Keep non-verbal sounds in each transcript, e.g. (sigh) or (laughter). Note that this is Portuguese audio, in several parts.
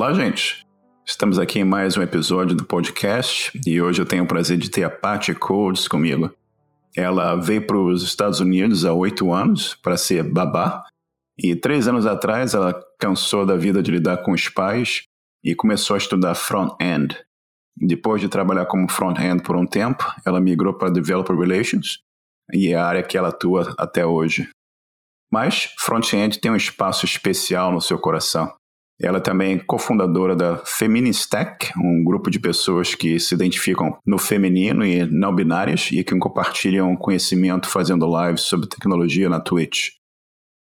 Olá, gente. Estamos aqui em mais um episódio do podcast e hoje eu tenho o prazer de ter a Patty Codes comigo. Ela veio para os Estados Unidos há oito anos para ser babá e três anos atrás ela cansou da vida de lidar com os pais e começou a estudar front-end. Depois de trabalhar como front-end por um tempo, ela migrou para Developer Relations e é a área que ela atua até hoje. Mas front-end tem um espaço especial no seu coração. Ela é também cofundadora da Feministech, um grupo de pessoas que se identificam no feminino e não binárias e que compartilham conhecimento fazendo lives sobre tecnologia na Twitch.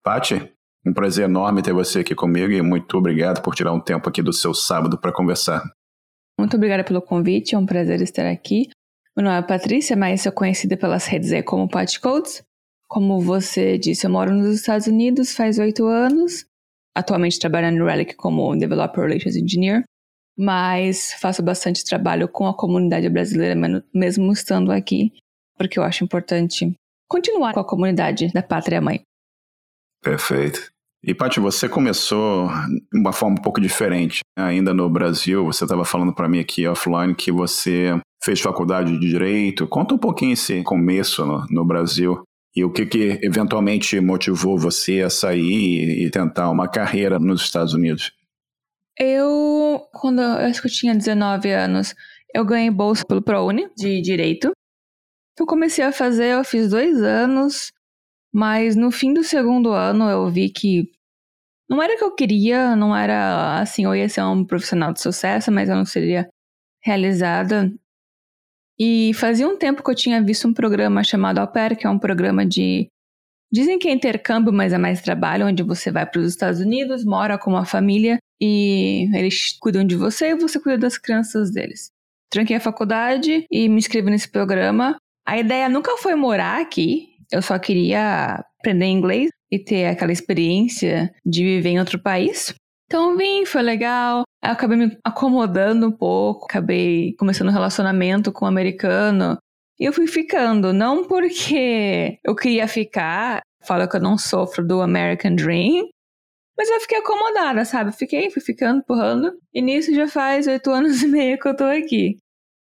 Paty, um prazer enorme ter você aqui comigo e muito obrigado por tirar um tempo aqui do seu sábado para conversar. Muito obrigada pelo convite, é um prazer estar aqui. Meu nome é Patrícia, mas sou conhecida pelas redes como Pat Codes. Como você disse, eu moro nos Estados Unidos faz oito anos atualmente trabalhando no Relic como Developer Relations Engineer, mas faço bastante trabalho com a comunidade brasileira, mesmo estando aqui, porque eu acho importante continuar com a comunidade da pátria mãe. Perfeito. E, Paty, você começou de uma forma um pouco diferente. Ainda no Brasil, você estava falando para mim aqui offline que você fez faculdade de Direito. Conta um pouquinho esse começo no, no Brasil e o que, que eventualmente motivou você a sair e tentar uma carreira nos Estados Unidos? Eu, quando eu acho que eu tinha 19 anos, eu ganhei bolsa pelo ProUni de Direito. Eu comecei a fazer, eu fiz dois anos, mas no fim do segundo ano eu vi que não era o que eu queria, não era assim, eu ia ser um profissional de sucesso, mas eu não seria realizada. E fazia um tempo que eu tinha visto um programa chamado Au Pair, que é um programa de. Dizem que é intercâmbio, mas é mais trabalho, onde você vai para os Estados Unidos, mora com uma família e eles cuidam de você e você cuida das crianças deles. Tranquei a faculdade e me inscrevi nesse programa. A ideia nunca foi morar aqui, eu só queria aprender inglês e ter aquela experiência de viver em outro país. Então vim, foi legal. Eu acabei me acomodando um pouco, acabei começando um relacionamento com um americano. E eu fui ficando, não porque eu queria ficar, falo que eu não sofro do American Dream, mas eu fiquei acomodada, sabe? Fiquei, fui ficando, empurrando. E nisso já faz oito anos e meio que eu tô aqui.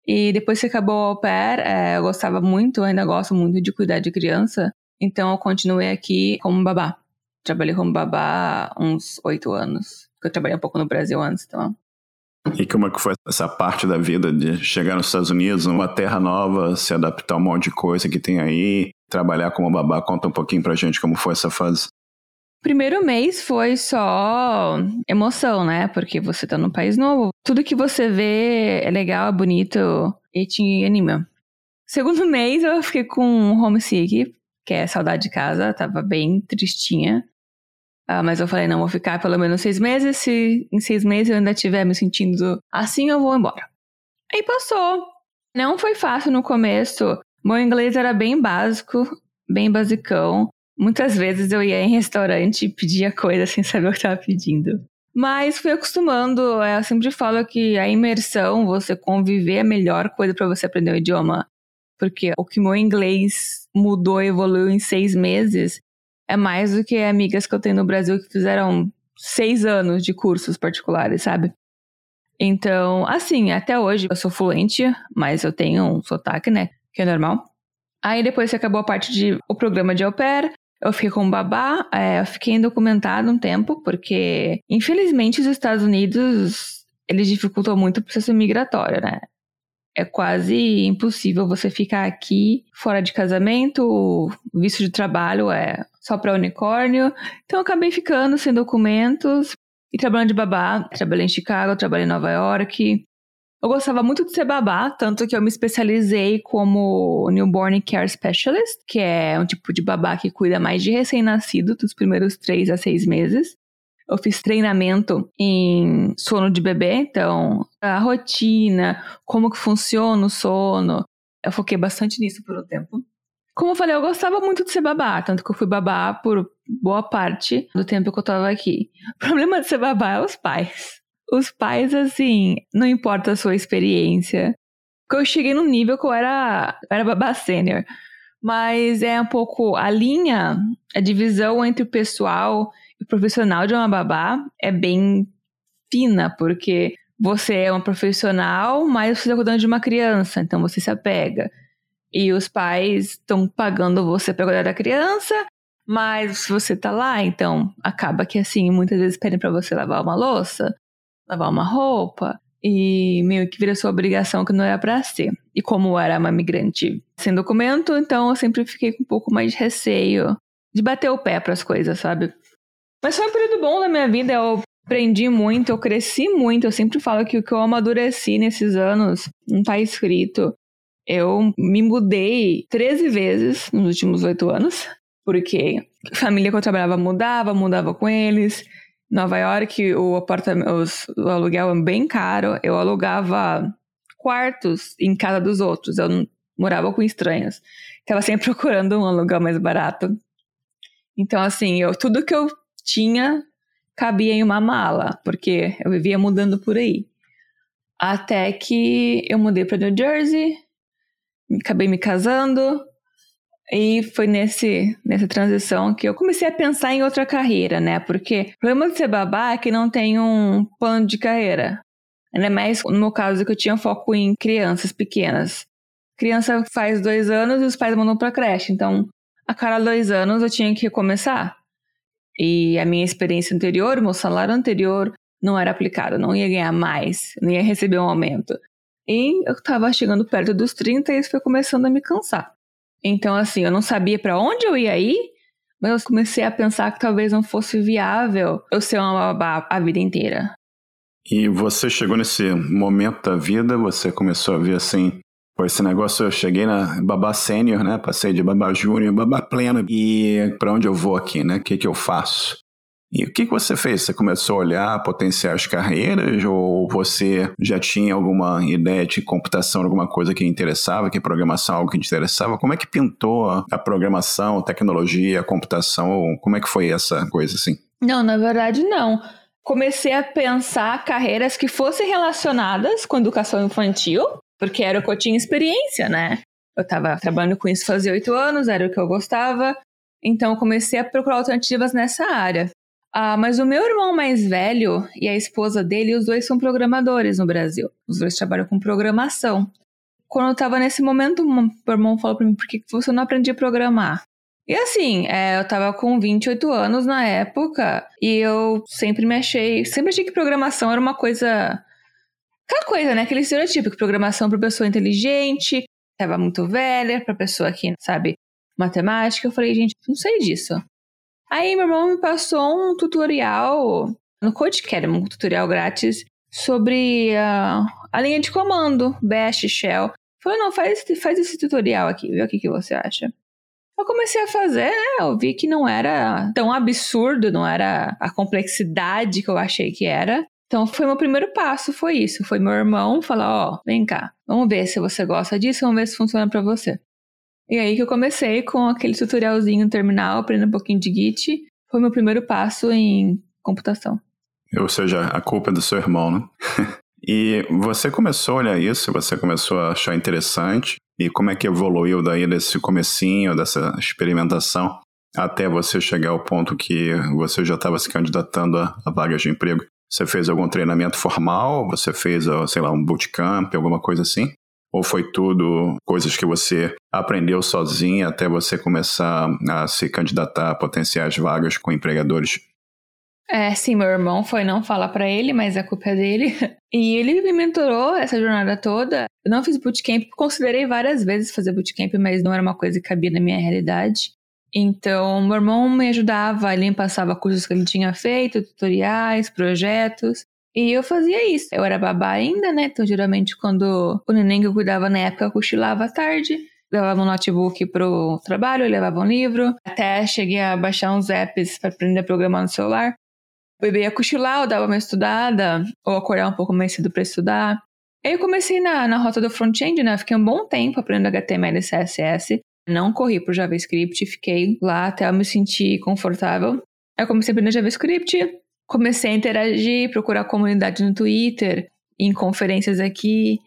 E depois que acabou o au pair, é, eu gostava muito, ainda gosto muito de cuidar de criança. Então eu continuei aqui como babá. Trabalhei como babá uns oito anos eu trabalhei um pouco no Brasil antes, então. E como é que foi essa parte da vida de chegar nos Estados Unidos, uma terra nova, se adaptar a um monte de coisa que tem aí, trabalhar como babá? Conta um pouquinho pra gente como foi essa fase. Primeiro mês foi só emoção, né? Porque você tá num país novo. Tudo que você vê é legal, é bonito e te anima. Segundo (laughs) mês eu fiquei com homesick, que é saudade de casa, tava bem tristinha. Ah, mas eu falei, não, vou ficar pelo menos seis meses. Se em seis meses eu ainda estiver me sentindo assim, eu vou embora. Aí passou. Não foi fácil no começo. Meu inglês era bem básico, bem basicão. Muitas vezes eu ia em restaurante e pedia coisa sem saber o que estava pedindo. Mas fui acostumando. Eu sempre falo que a imersão, você conviver, é a melhor coisa para você aprender o idioma. Porque o que meu inglês mudou evoluiu em seis meses é mais do que amigas que eu tenho no Brasil que fizeram seis anos de cursos particulares, sabe? Então, assim, até hoje eu sou fluente, mas eu tenho um sotaque, né? Que é normal. Aí depois acabou a parte de o programa de au pair, eu fiquei com babá, é, eu fiquei indocumentado um tempo, porque infelizmente os Estados Unidos eles dificultam muito o processo migratório, né? É quase impossível você ficar aqui fora de casamento, visto de trabalho é só para unicórnio. Então eu acabei ficando sem documentos e trabalhando de babá. Trabalhei em Chicago, trabalhei em Nova York. Eu gostava muito de ser babá, tanto que eu me especializei como Newborn Care Specialist, que é um tipo de babá que cuida mais de recém-nascido, dos primeiros três a seis meses. Eu fiz treinamento em sono de bebê, então a rotina, como que funciona o sono. Eu foquei bastante nisso por um tempo. Como eu falei, eu gostava muito de ser babá, tanto que eu fui babá por boa parte do tempo que eu tava aqui. O problema de ser babá é os pais. Os pais, assim, não importa a sua experiência. Porque eu cheguei num nível que eu era, eu era babá sênior. Mas é um pouco a linha, a divisão entre o pessoal e o profissional de uma babá é bem fina, porque você é um profissional, mas você está cuidando de uma criança, então você se apega. E os pais estão pagando você para cuidar da criança, mas você tá lá, então acaba que assim, muitas vezes pedem para você lavar uma louça, lavar uma roupa, e meio que vira sua obrigação que não era para ser. E como eu era uma migrante sem documento, então eu sempre fiquei com um pouco mais de receio de bater o pé para as coisas, sabe? Mas foi um período bom da minha vida, eu aprendi muito, eu cresci muito. Eu sempre falo que o que eu amadureci nesses anos não tá escrito. Eu me mudei 13 vezes nos últimos oito anos, porque a família que eu trabalhava mudava, mudava com eles. Nova York, o apartamento, o aluguel é bem caro. Eu alugava quartos em casa dos outros. Eu morava com estranhos. Tava sempre (laughs) procurando um aluguel mais barato. Então, assim, eu, tudo que eu tinha cabia em uma mala, porque eu vivia mudando por aí. Até que eu mudei para New Jersey, acabei me casando, e foi nesse, nessa transição que eu comecei a pensar em outra carreira, né? Porque o problema de ser babá é que não tem um plano de carreira. Ainda mais no meu caso que eu tinha foco em crianças pequenas. Criança faz dois anos e os pais mandam pra creche. Então, a cada dois anos eu tinha que começar. E a minha experiência anterior, meu salário anterior, não era aplicado, não ia ganhar mais, não ia receber um aumento. E eu estava chegando perto dos 30 e isso foi começando a me cansar. Então, assim, eu não sabia para onde eu ia ir, mas eu comecei a pensar que talvez não fosse viável eu ser uma babá a vida inteira. E você chegou nesse momento da vida, você começou a ver assim, Pô, esse negócio eu cheguei na babá sênior, né? Passei de babá júnior, babá plena. E para onde eu vou aqui, né? O que, que eu faço? E o que, que você fez? Você começou a olhar potenciais carreiras ou você já tinha alguma ideia de computação, alguma coisa que interessava, que programação, algo que te interessava? Como é que pintou a programação, a tecnologia, a computação? Como é que foi essa coisa assim? Não, na verdade não. Comecei a pensar carreiras que fossem relacionadas com educação infantil, porque era o que eu tinha experiência, né? Eu estava trabalhando com isso fazia oito anos, era o que eu gostava, então comecei a procurar alternativas nessa área. Ah, mas o meu irmão mais velho e a esposa dele, os dois são programadores no Brasil. Os dois trabalham com programação. Quando eu estava nesse momento, meu irmão falou para mim: por que você não aprendia a programar? E assim, é, eu estava com 28 anos na época e eu sempre me achei, sempre achei que programação era uma coisa Aquela coisa, né? Aquele estereotipo que programação para pessoa inteligente, estava muito velha, para pessoa que sabe matemática. Eu falei, gente, não sei disso. Aí meu irmão me passou um tutorial no Codecademy, um tutorial grátis sobre uh, a linha de comando, Bash, Shell. Falei, não, faz, faz esse tutorial aqui, vê o que, que você acha. Eu comecei a fazer, né? Eu vi que não era tão absurdo, não era a complexidade que eu achei que era. Então foi meu primeiro passo, foi isso. Foi meu irmão falar, ó, oh, vem cá, vamos ver se você gosta disso, vamos ver se funciona para você. E aí que eu comecei com aquele tutorialzinho no terminal, aprendendo um pouquinho de Git. Foi meu primeiro passo em computação. Ou seja, a culpa é do seu irmão, né? (laughs) e você começou a olhar isso, você começou a achar interessante. E como é que evoluiu daí desse comecinho, dessa experimentação, até você chegar ao ponto que você já estava se candidatando a, a vagas de emprego? Você fez algum treinamento formal? Você fez, sei lá, um bootcamp, alguma coisa assim? Ou foi tudo coisas que você aprendeu sozinho até você começar a se candidatar a potenciais vagas com empregadores? É, sim, meu irmão foi não falar para ele, mas a culpa é dele. (laughs) E ele me mentorou essa jornada toda. Eu não fiz bootcamp, considerei várias vezes fazer bootcamp, mas não era uma coisa que cabia na minha realidade. Então, meu irmão me ajudava, ele me passava cursos que ele tinha feito, tutoriais, projetos. E eu fazia isso. Eu era babá ainda, né? Então, geralmente, quando o neném que eu cuidava na época, eu cochilava à tarde. Levava um notebook pro trabalho, levava um livro. Até cheguei a baixar uns apps para aprender a programar no celular. O bebê ia cochilar, eu dava uma estudada, ou acordar um pouco mais cedo para estudar. Aí eu comecei na, na rota do front-end, né? Fiquei um bom tempo aprendendo HTML e CSS. Não corri pro JavaScript, fiquei lá até eu me sentir confortável. Aí eu comecei a aprender JavaScript, comecei a interagir, procurar comunidade no Twitter, em conferências aqui,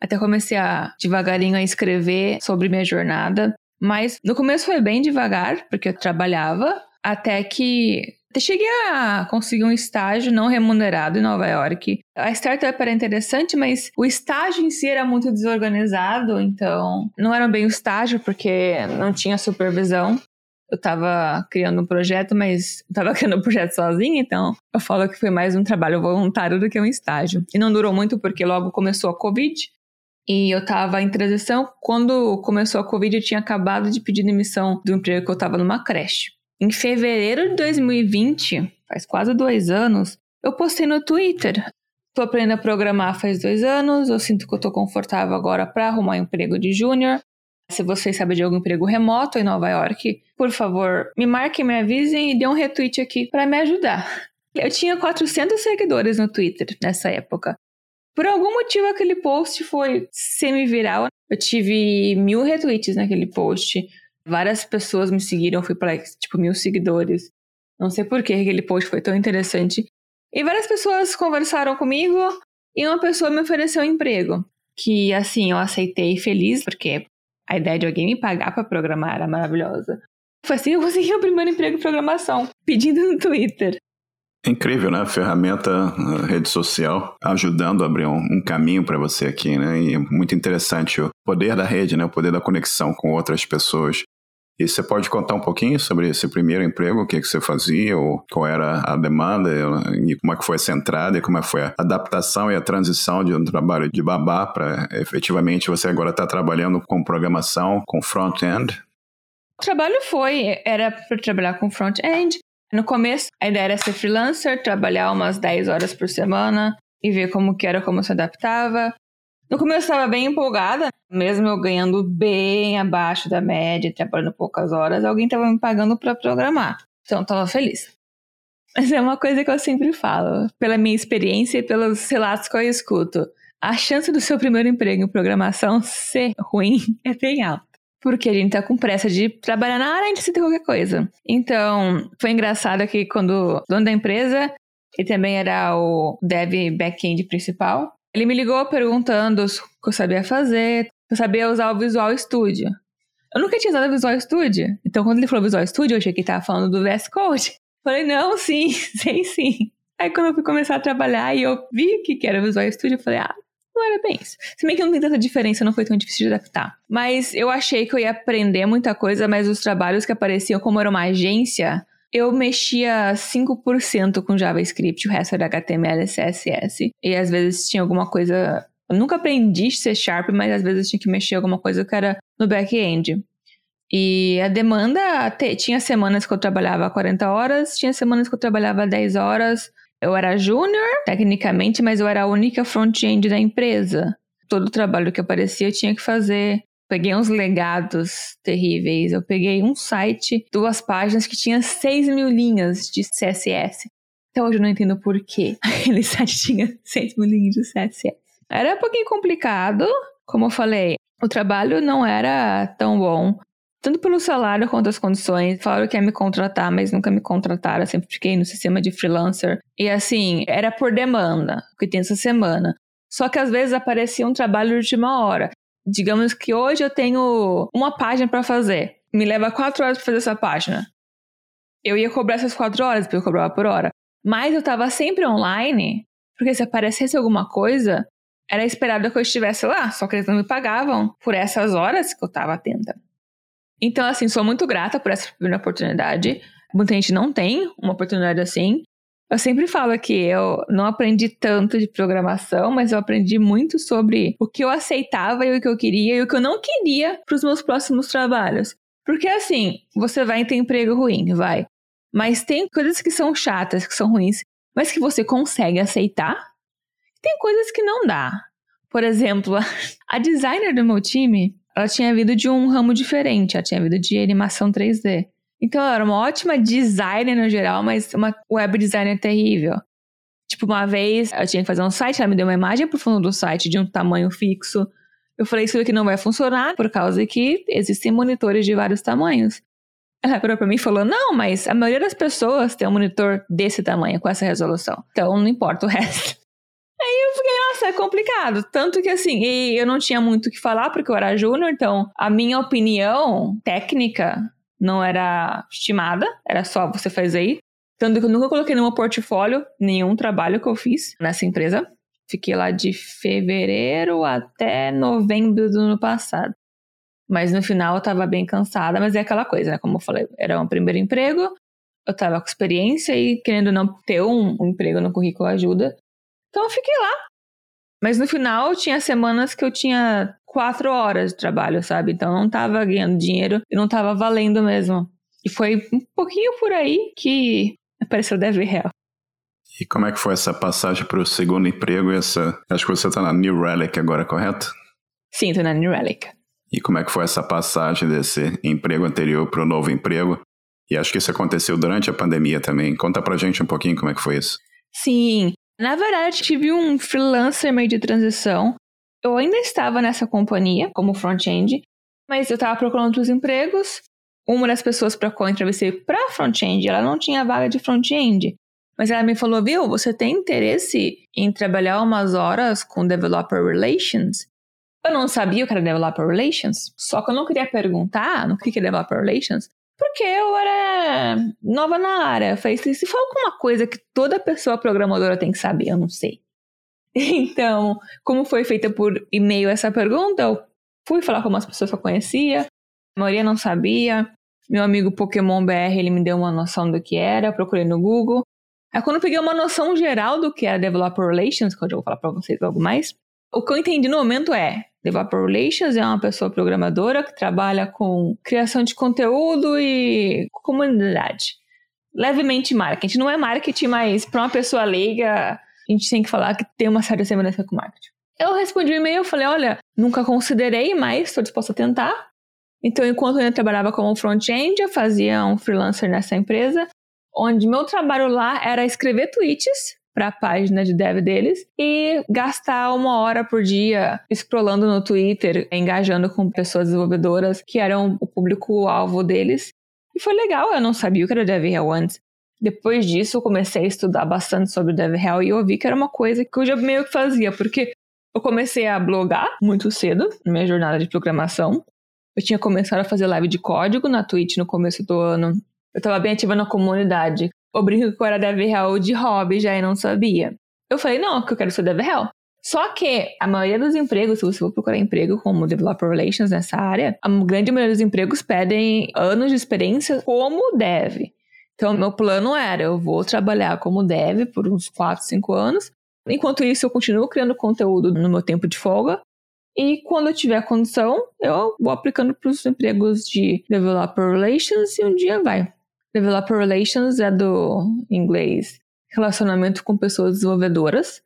até comecei a devagarinho a escrever sobre minha jornada. Mas no começo foi bem devagar, porque eu trabalhava, até que Cheguei a conseguir um estágio não remunerado em Nova York. A startup era interessante, mas o estágio em si era muito desorganizado, então não era bem o estágio porque não tinha supervisão. Eu estava criando um projeto, mas estava (laughs) criando um projeto sozinha, então eu falo que foi mais um trabalho voluntário do que um estágio. E não durou muito porque logo começou a Covid e eu estava em transição. Quando começou a Covid, eu tinha acabado de pedir demissão do emprego que eu estava numa creche. Em fevereiro de 2020, faz quase dois anos, eu postei no Twitter. Tô aprendendo a programar faz dois anos, eu sinto que eu tô confortável agora para arrumar um emprego de júnior. Se vocês sabem de algum emprego remoto em Nova York, por favor, me marquem, me avisem e dê um retweet aqui para me ajudar. Eu tinha 400 seguidores no Twitter nessa época. Por algum motivo, aquele post foi semi-viral. Eu tive mil retweets naquele post. Várias pessoas me seguiram, fui para tipo mil seguidores. Não sei por que aquele post foi tão interessante. E várias pessoas conversaram comigo e uma pessoa me ofereceu um emprego. Que assim, eu aceitei feliz, porque a ideia de alguém me pagar para programar era maravilhosa. Foi assim, eu consegui o primeiro emprego em programação, pedindo no Twitter. É incrível, né? Ferramenta, rede social, ajudando a abrir um, um caminho para você aqui, né? E é muito interessante o poder da rede, né? O poder da conexão com outras pessoas. E você pode contar um pouquinho sobre esse primeiro emprego, o que, que você fazia, ou qual era a demanda, e como é que foi essa entrada, e como é que foi a adaptação e a transição de um trabalho de babá para efetivamente você agora estar tá trabalhando com programação, com front-end? O trabalho foi, era para trabalhar com front-end. No começo, a ideia era ser freelancer, trabalhar umas 10 horas por semana e ver como que era, como se adaptava. No começo eu estava bem empolgada, mesmo eu ganhando bem abaixo da média, trabalhando poucas horas, alguém estava me pagando para programar. Então eu estava feliz. Mas é uma coisa que eu sempre falo, pela minha experiência e pelos relatos que eu escuto. A chance do seu primeiro emprego em programação ser ruim (laughs) é bem alta. Porque a gente tá com pressa de trabalhar na área antes de qualquer coisa. Então, foi engraçado que quando o dono da empresa, ele também era o dev back-end principal, ele me ligou perguntando que eu sabia fazer, eu sabia usar o Visual Studio. Eu nunca tinha usado o Visual Studio. Então, quando ele falou Visual Studio, eu achei que ele tava falando do VS Code. (laughs) Falei, não, sim, (laughs) sei sim. Aí, quando eu fui começar a trabalhar e eu vi que era o Visual Studio, eu falei, ah, não era bem isso. Se bem que não tem tanta diferença, não foi tão difícil de adaptar. Mas eu achei que eu ia aprender muita coisa, mas os trabalhos que apareciam, como era uma agência, eu mexia 5% com JavaScript, o resto era HTML e CSS. E às vezes tinha alguma coisa. Eu nunca aprendi C Sharp, mas às vezes tinha que mexer alguma coisa que era no back-end. E a demanda tinha semanas que eu trabalhava 40 horas, tinha semanas que eu trabalhava 10 horas. Eu era júnior, tecnicamente, mas eu era a única front-end da empresa. Todo o trabalho que aparecia eu tinha que fazer peguei uns legados terríveis. Eu peguei um site, duas páginas que tinha 6 mil linhas de CSS. Até hoje eu não entendo por que (laughs) aquele site tinha 6 mil linhas de CSS. Era um pouquinho complicado, como eu falei, o trabalho não era tão bom. Tanto pelo salário quanto as condições. Falaram que ia me contratar, mas nunca me contrataram. Eu sempre fiquei no sistema de freelancer. E assim, era por demanda, que tem essa semana. Só que às vezes aparecia um trabalho de última hora. Digamos que hoje eu tenho uma página para fazer. Me leva quatro horas para fazer essa página. Eu ia cobrar essas quatro horas, porque eu cobrava por hora. Mas eu estava sempre online, porque se aparecesse alguma coisa, era esperado que eu estivesse lá, só que eles não me pagavam por essas horas que eu estava atenta. Então, assim, sou muito grata por essa primeira oportunidade. Muita gente não tem uma oportunidade assim. Eu sempre falo que eu não aprendi tanto de programação, mas eu aprendi muito sobre o que eu aceitava e o que eu queria e o que eu não queria para os meus próximos trabalhos. Porque assim, você vai ter emprego ruim, vai. Mas tem coisas que são chatas, que são ruins, mas que você consegue aceitar. Tem coisas que não dá. Por exemplo, (laughs) a designer do meu time, ela tinha vindo de um ramo diferente, ela tinha vindo de animação 3D. Então ela era uma ótima designer no geral, mas uma web designer terrível. Tipo, uma vez eu tinha que fazer um site, ela me deu uma imagem pro fundo do site de um tamanho fixo. Eu falei, isso aqui não vai funcionar por causa que existem monitores de vários tamanhos. Ela virou pra mim e falou: Não, mas a maioria das pessoas tem um monitor desse tamanho, com essa resolução. Então não importa o (laughs) resto. Aí eu fiquei, nossa, é complicado. Tanto que assim, eu não tinha muito o que falar porque eu era júnior, então a minha opinião técnica não era estimada, era só você fazer. Tanto que eu nunca coloquei no meu portfólio nenhum trabalho que eu fiz nessa empresa. Fiquei lá de fevereiro até novembro do ano passado. Mas no final eu tava bem cansada, mas é aquela coisa, né? Como eu falei, era um primeiro emprego, eu tava com experiência e querendo não ter um, um emprego no currículo ajuda. Então eu fiquei lá. Mas no final tinha semanas que eu tinha quatro horas de trabalho, sabe? Então eu não tava ganhando dinheiro e não tava valendo mesmo. E foi um pouquinho por aí que apareceu Deve Real. E como é que foi essa passagem para o segundo emprego? Essa, acho que você está na New Relic agora, correto? Sim, estou na New Relic. E como é que foi essa passagem desse emprego anterior para o novo emprego? E acho que isso aconteceu durante a pandemia também. Conta pra gente um pouquinho como é que foi isso. Sim, na verdade tive um freelancer meio de transição. Eu ainda estava nessa companhia como front-end, mas eu estava procurando outros empregos. Uma das pessoas para qual eu entrevistei para front-end, ela não tinha vaga de front-end. Mas ela me falou, viu, você tem interesse em trabalhar umas horas com Developer Relations? Eu não sabia o que era Developer Relations, só que eu não queria perguntar no que é Developer Relations, porque eu era nova na área. Eu falei, se for alguma coisa que toda pessoa programadora tem que saber, eu não sei. Então, como foi feita por e-mail essa pergunta, eu fui falar com umas pessoas que eu conhecia, a maioria não sabia. Meu amigo Pokémon BR, ele me deu uma noção do que era, procurei no Google. Aí quando eu peguei uma noção geral do que é Developer Relations, que eu já vou falar para vocês algo mais, o que eu entendi no momento é, Developer Relations é uma pessoa programadora que trabalha com criação de conteúdo e comunidade. Levemente marketing. Não é marketing, mas para uma pessoa leiga, a gente tem que falar que tem uma certa semelhança com marketing. Eu respondi o um e-mail, falei, olha, nunca considerei, mas estou disposta a tentar. Então, enquanto eu trabalhava como front-end, eu fazia um freelancer nessa empresa onde meu trabalho lá era escrever tweets para a página de dev deles e gastar uma hora por dia scrollando no Twitter, engajando com pessoas desenvolvedoras que eram o público-alvo deles. E foi legal, eu não sabia o que era DevRel antes. Depois disso, eu comecei a estudar bastante sobre DevRel e eu vi que era uma coisa que eu já meio que fazia, porque eu comecei a blogar muito cedo na minha jornada de programação. Eu tinha começado a fazer live de código na Twitch no começo do ano eu estava bem ativa na comunidade. Eu brinco que eu era DevRel de hobby já e não sabia. Eu falei, não, que eu quero ser DevRel. Só que a maioria dos empregos, se você for procurar emprego como Developer Relations nessa área, a grande maioria dos empregos pedem anos de experiência como dev. Então, meu plano era, eu vou trabalhar como dev por uns 4, 5 anos. Enquanto isso, eu continuo criando conteúdo no meu tempo de folga. E quando eu tiver condição, eu vou aplicando para os empregos de Developer Relations e um dia vai. Developer Relations é do inglês relacionamento com pessoas desenvolvedoras.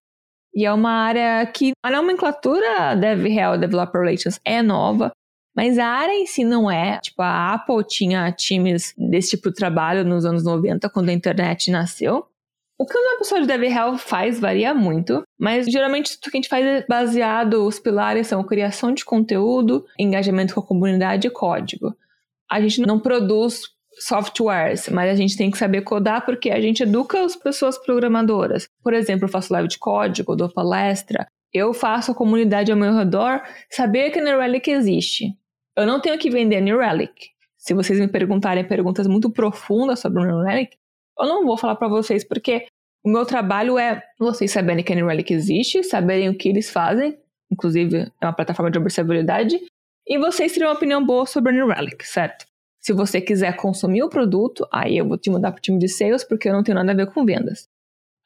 E é uma área que a nomenclatura DevRel, Developer Relations, é nova, mas a área em si não é. Tipo, a Apple tinha times desse tipo de trabalho nos anos 90, quando a internet nasceu. O que uma pessoa de DevRel faz varia muito, mas geralmente o que a gente faz é baseado, os pilares são criação de conteúdo, engajamento com a comunidade e código. A gente não produz softwares, mas a gente tem que saber codar porque a gente educa as pessoas programadoras. Por exemplo, eu faço live de código, dou palestra, eu faço a comunidade ao meu redor saber que a New Relic existe. Eu não tenho que vender New Relic. Se vocês me perguntarem perguntas muito profundas sobre o New Relic, eu não vou falar para vocês porque o meu trabalho é vocês saberem que a New Relic existe, saberem o que eles fazem, inclusive é uma plataforma de observabilidade, e vocês terem uma opinião boa sobre a New Relic, certo? Se você quiser consumir o produto, aí eu vou te mudar para o time de sales, porque eu não tenho nada a ver com vendas.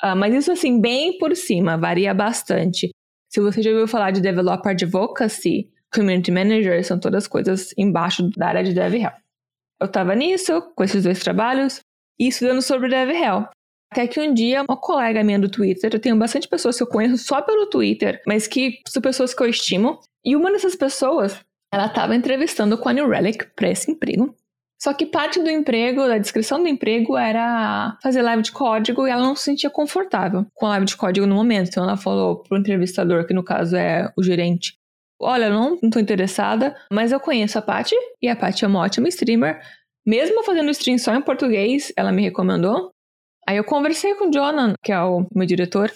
Uh, mas isso, assim, bem por cima, varia bastante. Se você já ouviu falar de Developer Advocacy, Community Manager, são todas coisas embaixo da área de DevRel. Eu estava nisso, com esses dois trabalhos, e estudando sobre DevRel. Até que um dia, uma colega minha do Twitter, eu tenho bastante pessoas que eu conheço só pelo Twitter, mas que são pessoas que eu estimo, e uma dessas pessoas, ela estava entrevistando com a New Relic para esse emprego, só que parte do emprego, da descrição do emprego, era fazer live de código e ela não se sentia confortável com a live de código no momento. Então ela falou pro entrevistador, que no caso é o gerente: Olha, eu não estou interessada, mas eu conheço a Paty e a Paty é uma ótima streamer. Mesmo fazendo stream só em português, ela me recomendou. Aí eu conversei com o Jonan, que é o meu diretor,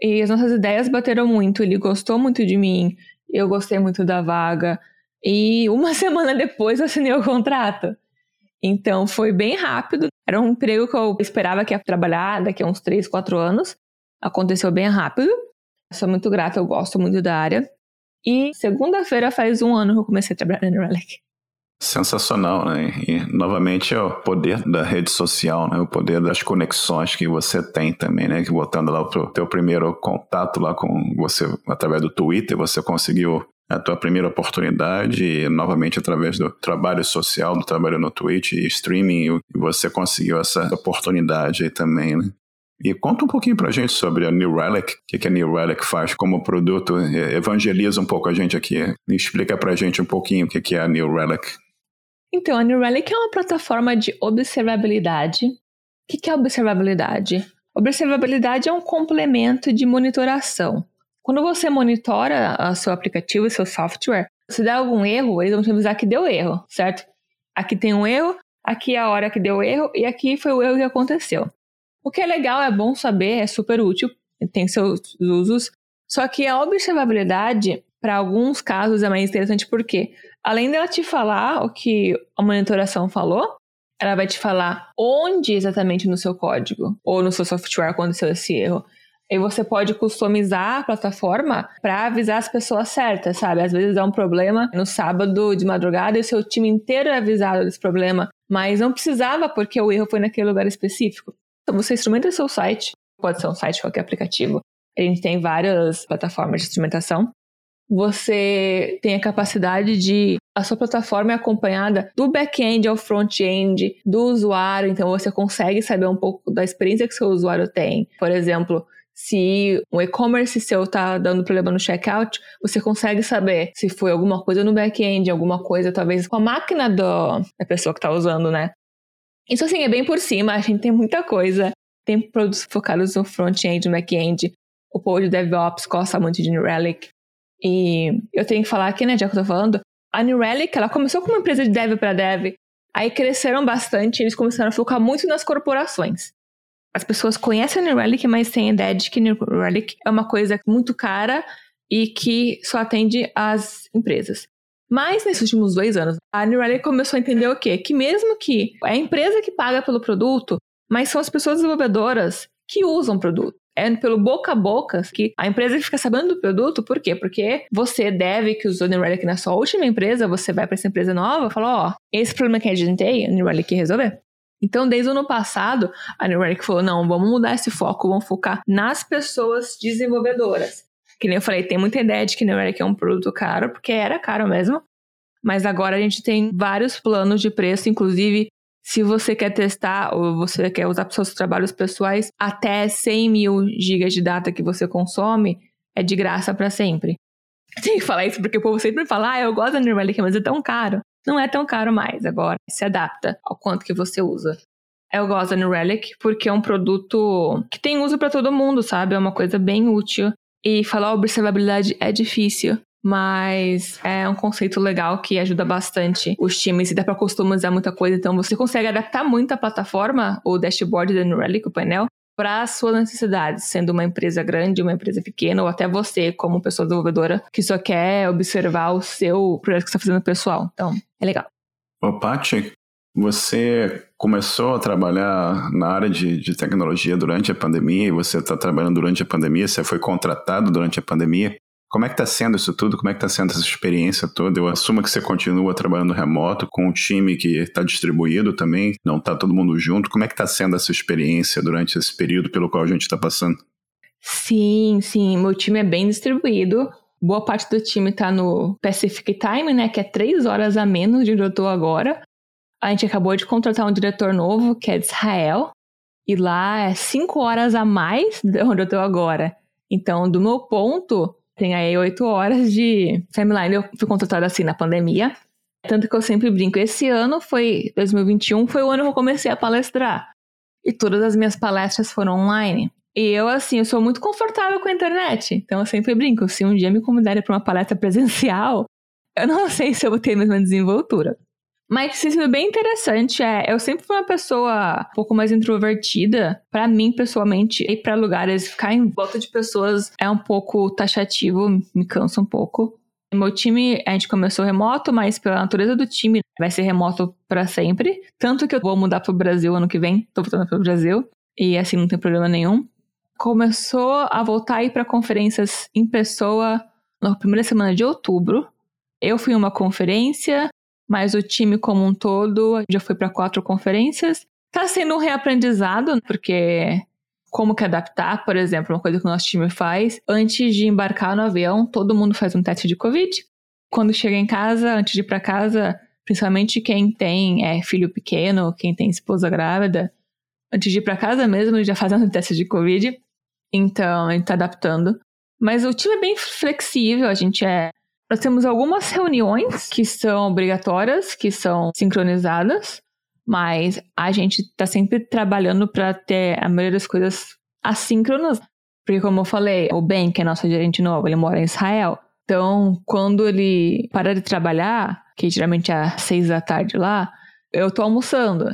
e as nossas ideias bateram muito. Ele gostou muito de mim, eu gostei muito da vaga. E uma (laughs) semana depois eu assinei o contrato. Então foi bem rápido. Era um emprego que eu esperava que ia trabalhar daqui a uns 3, 4 anos. Aconteceu bem rápido. Sou muito grata, eu gosto muito da área. E segunda-feira faz um ano que eu comecei a trabalhar na Relic. Sensacional, né? E novamente é o poder da rede social, né? O poder das conexões que você tem também, né? Que botando lá o teu primeiro contato lá com você através do Twitter, você conseguiu a tua primeira oportunidade e novamente através do trabalho social, do trabalho no Twitch e streaming, você conseguiu essa oportunidade aí também, né? E conta um pouquinho pra gente sobre a New Relic, o que, que a New Relic faz como produto, evangeliza um pouco a gente aqui, explica pra gente um pouquinho o que, que é a New Relic. Então, a New Relic é uma plataforma de observabilidade. O que é observabilidade? Observabilidade é um complemento de monitoração. Quando você monitora o seu aplicativo, o seu software, se der algum erro, eles vão te avisar que deu erro, certo? Aqui tem um erro, aqui é a hora que deu erro e aqui foi o erro que aconteceu. O que é legal, é bom saber, é super útil, tem seus usos. Só que a observabilidade, para alguns casos, é mais interessante porque além dela te falar o que a monitoração falou, ela vai te falar onde exatamente no seu código ou no seu software aconteceu esse erro. E você pode customizar a plataforma para avisar as pessoas certas, sabe? Às vezes dá um problema no sábado de madrugada e o seu time inteiro é avisado desse problema, mas não precisava porque o erro foi naquele lugar específico. Então você instrumenta seu site, pode ser um site qualquer aplicativo. A gente tem várias plataformas de instrumentação você tem a capacidade de a sua plataforma é acompanhada do back-end ao front-end do usuário, então você consegue saber um pouco da experiência que seu usuário tem. Por exemplo, se um e-commerce seu está dando problema no checkout, você consegue saber se foi alguma coisa no back-end, alguma coisa talvez com a máquina do, da pessoa que está usando, né? Isso assim é bem por cima, a gente tem muita coisa. Tem produtos focados no front-end, no back-end. O povo de DevOps gosta muito de New Relic. E eu tenho que falar aqui, né, já que eu tô falando, a New Relic, ela começou como uma empresa de dev para dev, aí cresceram bastante eles começaram a focar muito nas corporações. As pessoas conhecem a New Relic, mas têm a ideia de que New Relic é uma coisa muito cara e que só atende às empresas. Mas nesses últimos dois anos, a New Relic começou a entender o quê? Que mesmo que é a empresa que paga pelo produto, mas são as pessoas desenvolvedoras que usam o produto é pelo boca a boca que a empresa fica sabendo do produto. Por quê? Porque você deve que usou New Relic na sua última empresa, você vai para essa empresa nova e fala: ó, oh, esse problema que a gente tem, a New Relic resolver. Então, desde o ano passado, a New Relic falou: não, vamos mudar esse foco, vamos focar nas pessoas desenvolvedoras. Que nem eu falei, tem muita ideia de que New Relic é um produto caro, porque era caro mesmo. Mas agora a gente tem vários planos de preço, inclusive se você quer testar ou você quer usar para seus trabalhos pessoais, até 100 mil gigas de data que você consome é de graça para sempre. (laughs) Tem que falar isso porque o povo sempre fala, ah, eu gosto da New Relic, mas é tão caro. Não é tão caro mais agora, se adapta ao quanto que você usa. Eu gosto da New Relic porque é um produto que tem uso para todo mundo, sabe? É uma coisa bem útil. E falar observabilidade é difícil mas é um conceito legal que ajuda bastante os times e dá para customizar muita coisa. Então você consegue adaptar muito a plataforma, o dashboard da New Relic, o painel, para as suas necessidades, sendo uma empresa grande, uma empresa pequena, ou até você, como pessoa desenvolvedora, que só quer observar o seu projeto que está fazendo pessoal. Então, é legal. Ô, Paty, você começou a trabalhar na área de, de tecnologia durante a pandemia, e você está trabalhando durante a pandemia, você foi contratado durante a pandemia. Como é que está sendo isso tudo? Como é que está sendo essa experiência toda? Eu assumo que você continua trabalhando remoto com um time que está distribuído também, não está todo mundo junto. Como é que está sendo essa experiência durante esse período pelo qual a gente está passando? Sim, sim. Meu time é bem distribuído. Boa parte do time está no Pacific Time, né? Que é três horas a menos de onde eu estou agora. A gente acabou de contratar um diretor novo, que é de Israel. E lá é cinco horas a mais (laughs) de onde eu estou agora. Então, do meu ponto, tem aí oito horas de timeline. Eu fui contratada assim na pandemia. Tanto que eu sempre brinco. Esse ano foi, 2021, foi o ano que eu comecei a palestrar. E todas as minhas palestras foram online. E eu, assim, eu sou muito confortável com a internet. Então eu sempre brinco. Se um dia me convidarem para uma palestra presencial, (laughs) eu não sei se eu vou ter a mesma desenvoltura. Mas isso é bem interessante. É, eu sempre fui uma pessoa um pouco mais introvertida. Para mim, pessoalmente, ir para lugares, ficar em volta de pessoas é um pouco taxativo, me cansa um pouco. Meu time, a gente começou remoto, mas pela natureza do time, vai ser remoto para sempre. Tanto que eu vou mudar pro Brasil ano que vem, tô voltando pro Brasil, e assim não tem problema nenhum. Começou a voltar a ir para conferências em pessoa na primeira semana de outubro. Eu fui em uma conferência, mas o time como um todo já foi para quatro conferências. Tá sendo um reaprendizado, porque como que adaptar, por exemplo, uma coisa que o nosso time faz, antes de embarcar no avião, todo mundo faz um teste de Covid. Quando chega em casa, antes de ir para casa, principalmente quem tem é, filho pequeno, quem tem esposa grávida, antes de ir para casa mesmo, já fazendo um (laughs) teste de Covid. Então, a gente tá adaptando. Mas o time é bem flexível, a gente é. Nós temos algumas reuniões que são obrigatórias, que são sincronizadas, mas a gente está sempre trabalhando para ter a maioria das coisas assíncronas. Porque, como eu falei, o Ben, que é nosso gerente novo, ele mora em Israel. Então, quando ele para de trabalhar, que geralmente é às seis da tarde lá, eu tô almoçando.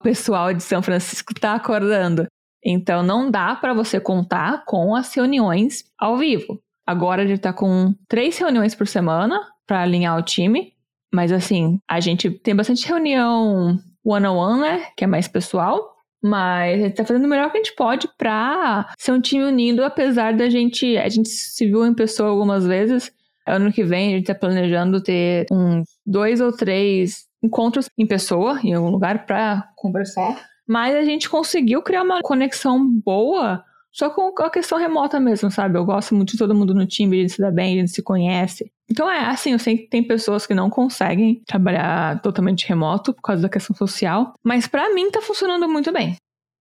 O pessoal de São Francisco tá acordando. Então, não dá para você contar com as reuniões ao vivo. Agora gente tá com três reuniões por semana para alinhar o time. Mas assim, a gente tem bastante reunião one-on-one, né? Que é mais pessoal. Mas a gente tá fazendo o melhor que a gente pode pra ser um time unido, apesar da gente. A gente se viu em pessoa algumas vezes. Ano que vem a gente tá planejando ter uns dois ou três encontros em pessoa, em algum lugar, pra conversar. Mas a gente conseguiu criar uma conexão boa só com a questão remota mesmo, sabe? Eu gosto muito de todo mundo no time, a gente se dá bem, a gente se conhece. Então é assim, eu sei que tem pessoas que não conseguem trabalhar totalmente remoto por causa da questão social, mas para mim tá funcionando muito bem.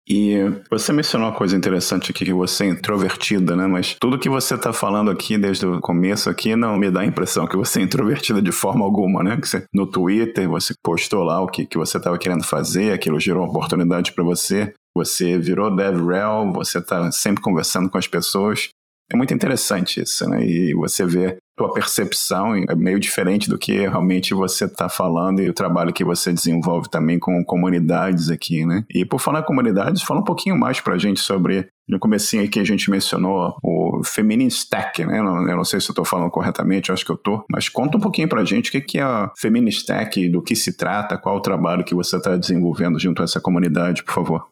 E você mencionou uma coisa interessante aqui, que você é introvertida, né? Mas tudo que você está falando aqui desde o começo aqui não me dá a impressão que você é introvertida de forma alguma, né? Que você, no Twitter você postou lá o que, que você estava querendo fazer, aquilo gerou oportunidade para você. Você virou DevRel, você está sempre conversando com as pessoas. É muito interessante isso, né? E você vê tua percepção é meio diferente do que realmente você está falando e o trabalho que você desenvolve também com comunidades aqui, né? E por falar em comunidades, fala um pouquinho mais para a gente sobre no comecinho aqui a gente mencionou o Feminine Stack, né? Eu não sei se eu estou falando corretamente, acho que eu estou, mas conta um pouquinho para a gente o que é a Feminine Stack, do que se trata, qual o trabalho que você está desenvolvendo junto a essa comunidade, por favor.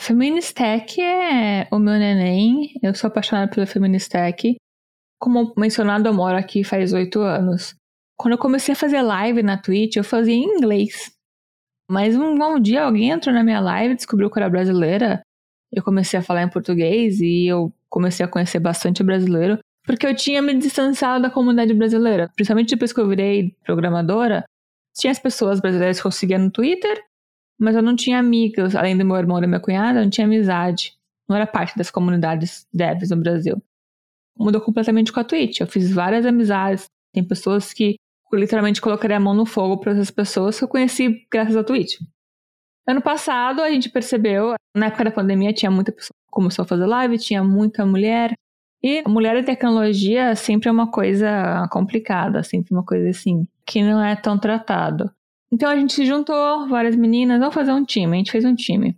Feministech é o meu neném. Eu sou apaixonada pela Feministech. Como mencionado, eu moro aqui faz oito anos. Quando eu comecei a fazer live na Twitch, eu fazia em inglês. Mas um bom dia alguém entrou na minha live, descobriu que era brasileira. Eu comecei a falar em português e eu comecei a conhecer bastante brasileiro. Porque eu tinha me distanciado da comunidade brasileira. Principalmente depois que eu virei programadora, tinha as pessoas brasileiras que eu seguia no Twitter mas eu não tinha amigas, além do meu irmão e da minha cunhada, eu não tinha amizade. Não era parte das comunidades devs no Brasil. Mudou completamente com a Twitch. Eu fiz várias amizades. Tem pessoas que eu literalmente colocaria a mão no fogo para essas pessoas que eu conheci graças à Twitch. Ano passado, a gente percebeu, na época da pandemia, tinha muita pessoa que começou a fazer live, tinha muita mulher. E mulher e tecnologia sempre é uma coisa complicada, sempre uma coisa assim, que não é tão tratado. Então a gente se juntou, várias meninas, vamos fazer um time. A gente fez um time.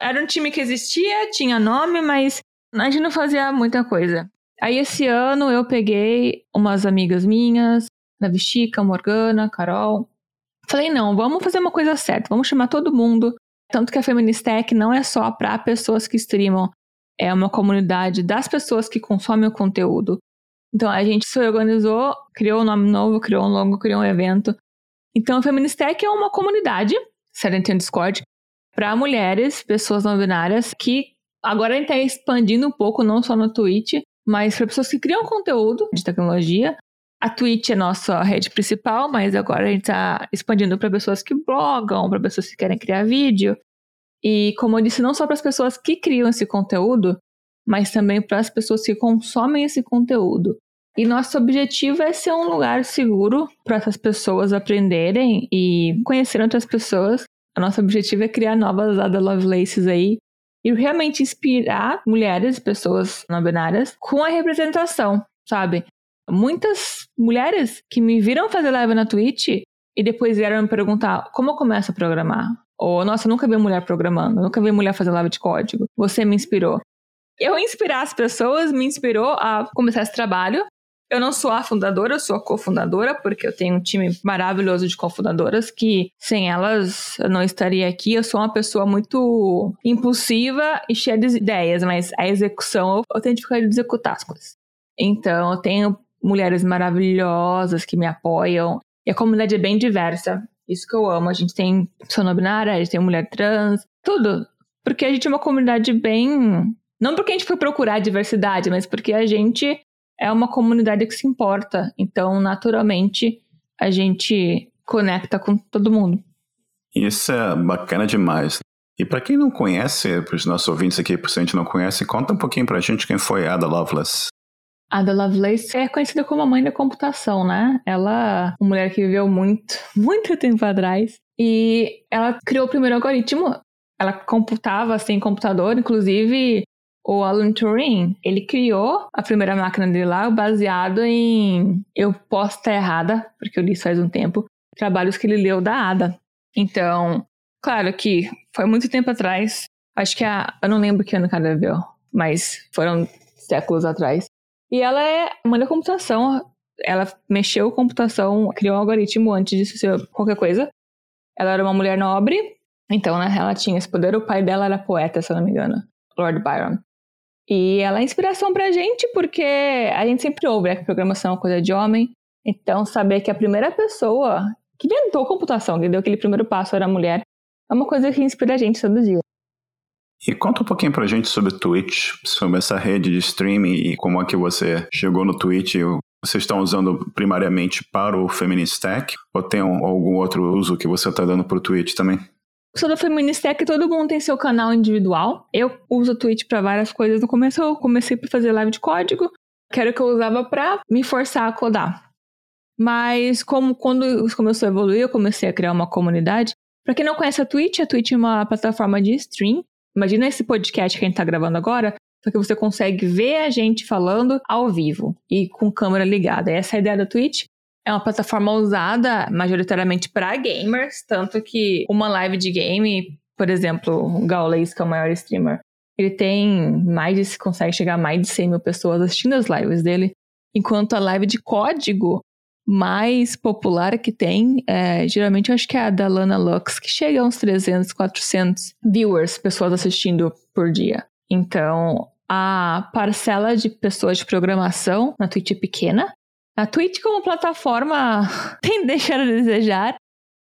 Era um time que existia, tinha nome, mas a gente não fazia muita coisa. Aí esse ano eu peguei umas amigas minhas, da Vichica, Morgana, Carol. Falei, não, vamos fazer uma coisa certa, vamos chamar todo mundo. Tanto que a Feministech não é só para pessoas que streamam, é uma comunidade das pessoas que consomem o conteúdo. Então a gente se organizou, criou um nome novo, criou um logo, criou um evento. Então, a Feministech é uma comunidade, Silent and Discord, para mulheres, pessoas não binárias, que agora a gente está expandindo um pouco, não só no Twitch, mas para pessoas que criam conteúdo de tecnologia. A Twitch é nossa rede principal, mas agora a gente está expandindo para pessoas que blogam, para pessoas que querem criar vídeo. E, como eu disse, não só para as pessoas que criam esse conteúdo, mas também para as pessoas que consomem esse conteúdo. E nosso objetivo é ser um lugar seguro para essas pessoas aprenderem e conhecer outras pessoas. O nosso objetivo é criar novas Ada Lovelaces aí e realmente inspirar mulheres, pessoas não binárias, com a representação, sabe? Muitas mulheres que me viram fazer live na Twitch e depois vieram me perguntar como eu começo a programar. Ou, nossa, eu nunca vi mulher programando, nunca vi mulher fazer live de código. Você me inspirou. Eu inspirar as pessoas me inspirou a começar esse trabalho Eu não sou a fundadora, sou a cofundadora, porque eu tenho um time maravilhoso de cofundadoras que sem elas eu não estaria aqui. Eu sou uma pessoa muito impulsiva e cheia de ideias, mas a execução eu tenho dificuldade de executar as coisas. Então eu tenho mulheres maravilhosas que me apoiam e a comunidade é bem diversa. Isso que eu amo. A gente tem pessoa não binária, a gente tem mulher trans, tudo. Porque a gente é uma comunidade bem. Não porque a gente foi procurar diversidade, mas porque a gente é uma comunidade que se importa. Então, naturalmente, a gente conecta com todo mundo. Isso é bacana demais. E para quem não conhece, para os nossos ouvintes aqui, por se a gente não conhece, conta um pouquinho para a gente quem foi Ada Lovelace. Ada Lovelace é conhecida como a mãe da computação, né? Ela, uma mulher que viveu muito, (laughs) muito tempo atrás. E ela criou o primeiro algoritmo. Ela computava sem computador, inclusive o Alan Turing, ele criou a primeira máquina dele lá baseado em. Eu posso estar errada, porque eu li isso faz um tempo, trabalhos que ele leu da Ada. Então, claro que foi muito tempo atrás. Acho que a. Eu não lembro que ano que ela viu, mas foram séculos atrás. E ela é mãe da computação. Ela mexeu com computação, criou um algoritmo antes disso ser qualquer coisa. Ela era uma mulher nobre, então, né, ela tinha esse poder. O pai dela era poeta, se eu não me engano, Lord Byron. E ela é inspiração pra gente, porque a gente sempre ouve né, que programação é uma coisa de homem. Então, saber que a primeira pessoa que inventou computação, que deu aquele primeiro passo, era mulher, é uma coisa que inspira a gente todo dia. E conta um pouquinho pra gente sobre o Twitch, sobre essa rede de streaming e como é que você chegou no Twitch. Vocês estão usando primariamente para o Feminist Tech ou tem algum outro uso que você está dando para o Twitch também? Sou Feministec, todo mundo tem seu canal individual. Eu uso o Twitch para várias coisas. No começo eu comecei para fazer live de código, que era o que eu usava para me forçar a codar. Mas como quando começou a evoluir, eu comecei a criar uma comunidade. Para quem não conhece a Twitch, a Twitch é uma plataforma de stream. Imagina esse podcast que a gente tá gravando agora, só que você consegue ver a gente falando ao vivo e com câmera ligada. Essa é a ideia da Twitch. É uma plataforma usada majoritariamente para gamers, tanto que uma live de game, por exemplo, o Gaules, que é o maior streamer, ele tem mais de, consegue chegar a mais de 100 mil pessoas assistindo as lives dele, enquanto a live de código mais popular que tem, é, geralmente eu acho que é a da Lana Lux, que chega a uns 300, 400 viewers, pessoas assistindo por dia. Então, a parcela de pessoas de programação na Twitch é pequena, a Twitch como plataforma (laughs) tem deixado a desejar,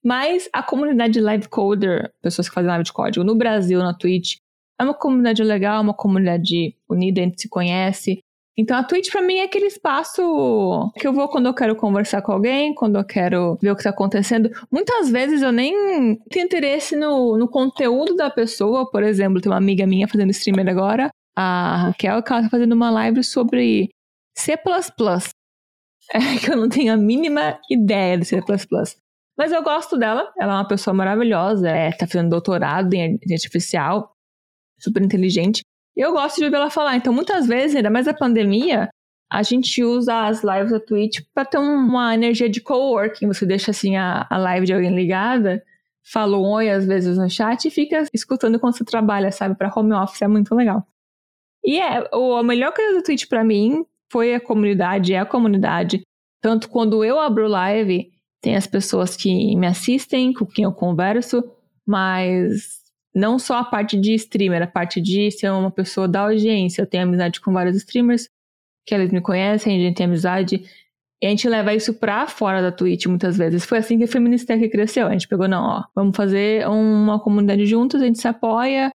mas a comunidade de live coder, pessoas que fazem live de código no Brasil, na Twitch, é uma comunidade legal, uma comunidade unida, a gente se conhece. Então a Twitch para mim é aquele espaço que eu vou quando eu quero conversar com alguém, quando eu quero ver o que tá acontecendo. Muitas vezes eu nem tenho interesse no, no conteúdo da pessoa. Por exemplo, tem uma amiga minha fazendo streamer agora, a Raquel, que ela tá fazendo uma live sobre C++ é (laughs) que eu não tenho a mínima ideia de C++. Mas eu gosto dela, ela é uma pessoa maravilhosa, é, tá fazendo doutorado em artificial, super inteligente. E eu gosto de ouvir ela falar. Então, muitas vezes, ainda mais a pandemia, a gente usa as lives da Twitch para ter uma energia de coworking. Você deixa assim a, a live de alguém ligada, fala um oi às vezes no chat e fica escutando quando você trabalha, sabe? Para home office é muito legal. E é, o, a melhor coisa da Twitch para mim foi a comunidade, é a comunidade. Tanto quando eu abro live, tem as pessoas que me assistem, com quem eu converso, mas não só a parte de streamer, a parte de ser uma pessoa da audiência. Eu tenho amizade com vários streamers, que eles me conhecem, a gente tem amizade. E a gente leva isso pra fora da Twitch muitas vezes. Foi assim que a Feministec cresceu. A gente pegou, não, ó, vamos fazer uma comunidade juntos, a gente se apoia.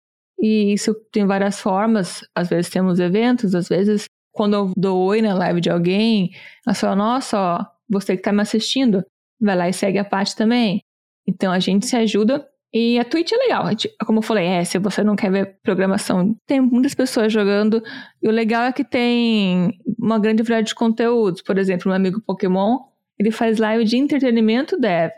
E isso tem várias formas. Às vezes temos eventos, às vezes quando eu dou oi na live de alguém, ela fala, nossa, ó, você que tá me assistindo, vai lá e segue a parte também. Então a gente se ajuda. E a Twitch é legal. Como eu falei, é, se você não quer ver programação, tem muitas pessoas jogando. E o legal é que tem uma grande variedade de conteúdos. Por exemplo, meu amigo Pokémon, ele faz live de entretenimento dev.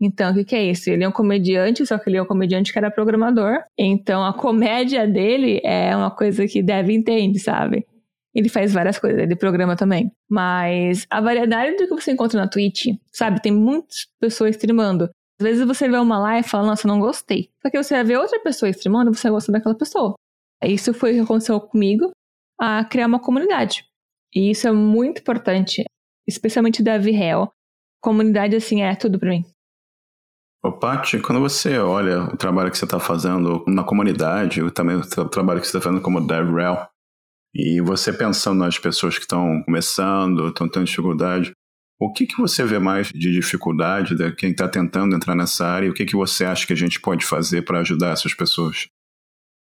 Então, o que, que, é isso? Ele é um comediante, só que ele é um comediante que era programador. Então, a comédia dele é uma coisa que dev entende, sabe? Ele faz várias coisas, ele programa também. Mas a variedade do que você encontra na Twitch, sabe? Tem muitas pessoas streamando. Às vezes você vê uma live e fala, nossa, não gostei. Só que você vai ver outra pessoa streamando e você gosta daquela pessoa. Isso foi o que aconteceu comigo, a criar uma comunidade. E isso é muito importante, especialmente da VREL. Comunidade, assim, é tudo para mim. Ô, Paty, quando você olha o trabalho que você está fazendo na comunidade, e também o trabalho que você está fazendo como DevRel, e você pensando nas pessoas que estão começando, estão tendo dificuldade, o que, que você vê mais de dificuldade de quem está tentando entrar nessa área e o que, que você acha que a gente pode fazer para ajudar essas pessoas?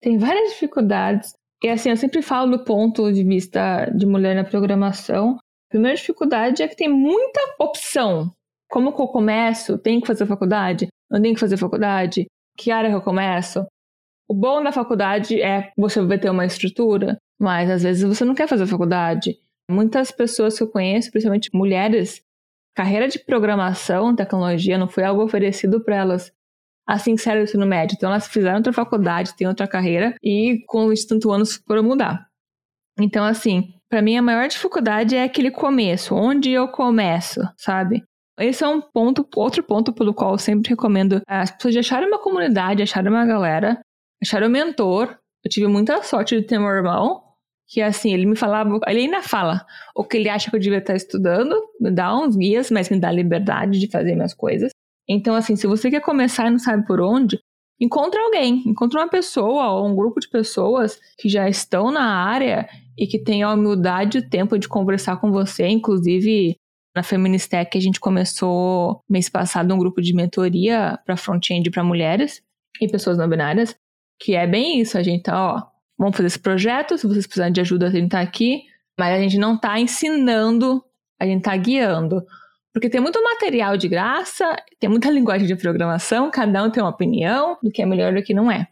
Tem várias dificuldades. E assim, eu sempre falo do ponto de vista de mulher na programação. A primeira dificuldade é que tem muita opção. Como que eu começo? Tenho que fazer faculdade? Não tenho que fazer faculdade? Que área que eu começo? O bom da faculdade é você vai ter uma estrutura, mas às vezes você não quer fazer faculdade. Muitas pessoas que eu conheço, principalmente mulheres, carreira de programação, tecnologia, não foi algo oferecido para elas assim que saíram do ensino médio. Então elas fizeram outra faculdade, têm outra carreira e com os tantos anos foram mudar. Então, assim, para mim a maior dificuldade é aquele começo, onde eu começo, sabe? Esse é um ponto, outro ponto pelo qual eu sempre recomendo as pessoas acharem uma comunidade, acharem uma galera, acharem um mentor. Eu tive muita sorte de ter meu irmão, que assim, ele me falava, ele ainda fala o que ele acha que eu devia estar estudando, me dá uns guias, mas me dá liberdade de fazer minhas coisas. Então, assim, se você quer começar e não sabe por onde, encontre alguém, encontre uma pessoa ou um grupo de pessoas que já estão na área e que tenham a humildade e o tempo de conversar com você. Inclusive, na Feministec, a gente começou mês passado um grupo de mentoria para front-end para mulheres e pessoas não binárias, que é bem isso. A gente tá, ó, vamos fazer esse projeto, se vocês precisarem de ajuda, a gente tá aqui, mas a gente não tá ensinando, a gente tá guiando. Porque tem muito material de graça, tem muita (laughs) linguagem de programação, cada um tem uma opinião do que é melhor e do que não é.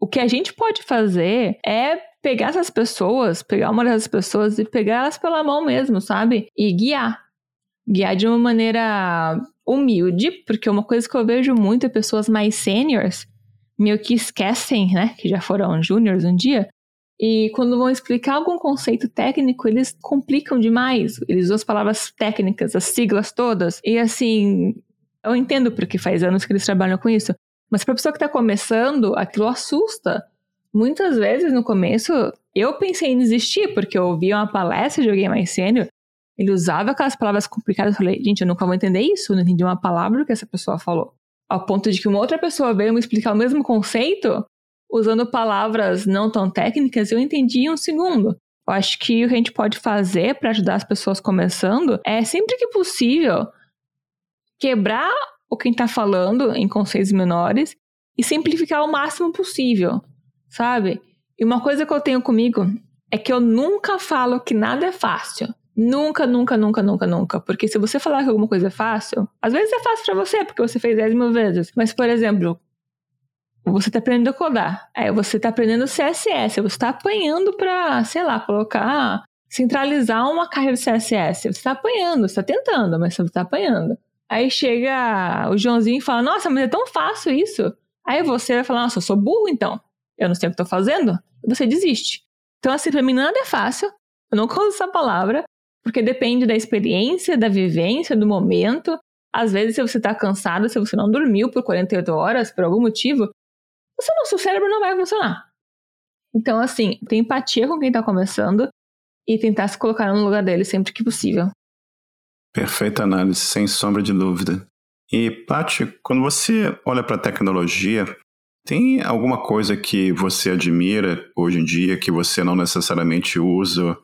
O que a gente pode fazer é pegar essas pessoas, pegar uma dessas pessoas e pegar elas pela mão mesmo, sabe? E guiar. Guiar de uma maneira humilde, porque uma coisa que eu vejo muito é pessoas mais seniors meio que esquecem, né, que já foram júniors um dia, e quando vão explicar algum conceito técnico, eles complicam demais. Eles usam as palavras técnicas, as siglas todas. E assim, eu entendo porque faz anos que eles trabalham com isso. Mas para pessoa que está começando, aquilo assusta. Muitas vezes no começo, eu pensei em desistir, porque eu ouvi uma palestra de alguém mais sênior. Ele usava aquelas palavras complicadas. Eu falei, gente, eu nunca vou entender isso. Eu não entendi uma palavra que essa pessoa falou. Ao ponto de que uma outra pessoa veio me explicar o mesmo conceito usando palavras não tão técnicas, eu entendi em um segundo. Eu acho que o que a gente pode fazer para ajudar as pessoas começando é sempre que possível quebrar o que está falando em conceitos menores e simplificar o máximo possível, sabe? E uma coisa que eu tenho comigo é que eu nunca falo que nada é fácil. Nunca, nunca, nunca, nunca, nunca. Porque se você falar que alguma coisa é fácil, às vezes é fácil para você, porque você fez 10 mil vezes. Mas, por exemplo, você está aprendendo a codar. É, você está aprendendo CSS. Você está apanhando para, sei lá, colocar, centralizar uma carreira de CSS. Você está apanhando, você está tentando, mas você está apanhando. Aí chega o Joãozinho e fala: Nossa, mas é tão fácil isso. Aí você vai falar: Nossa, eu sou burro então. Eu não sei o que estou fazendo. Você desiste. Então, assim, para mim nada é fácil. Eu não uso essa palavra, porque depende da experiência, da vivência, do momento. Às vezes, se você está cansado, se você não dormiu por 48 horas, por algum motivo, o nosso cérebro não vai funcionar. Então, assim, ter empatia com quem está começando e tentar se colocar no lugar dele sempre que possível. Perfeita análise, sem sombra de dúvida. E, Paty, quando você olha para a tecnologia, tem alguma coisa que você admira hoje em dia que você não necessariamente usa,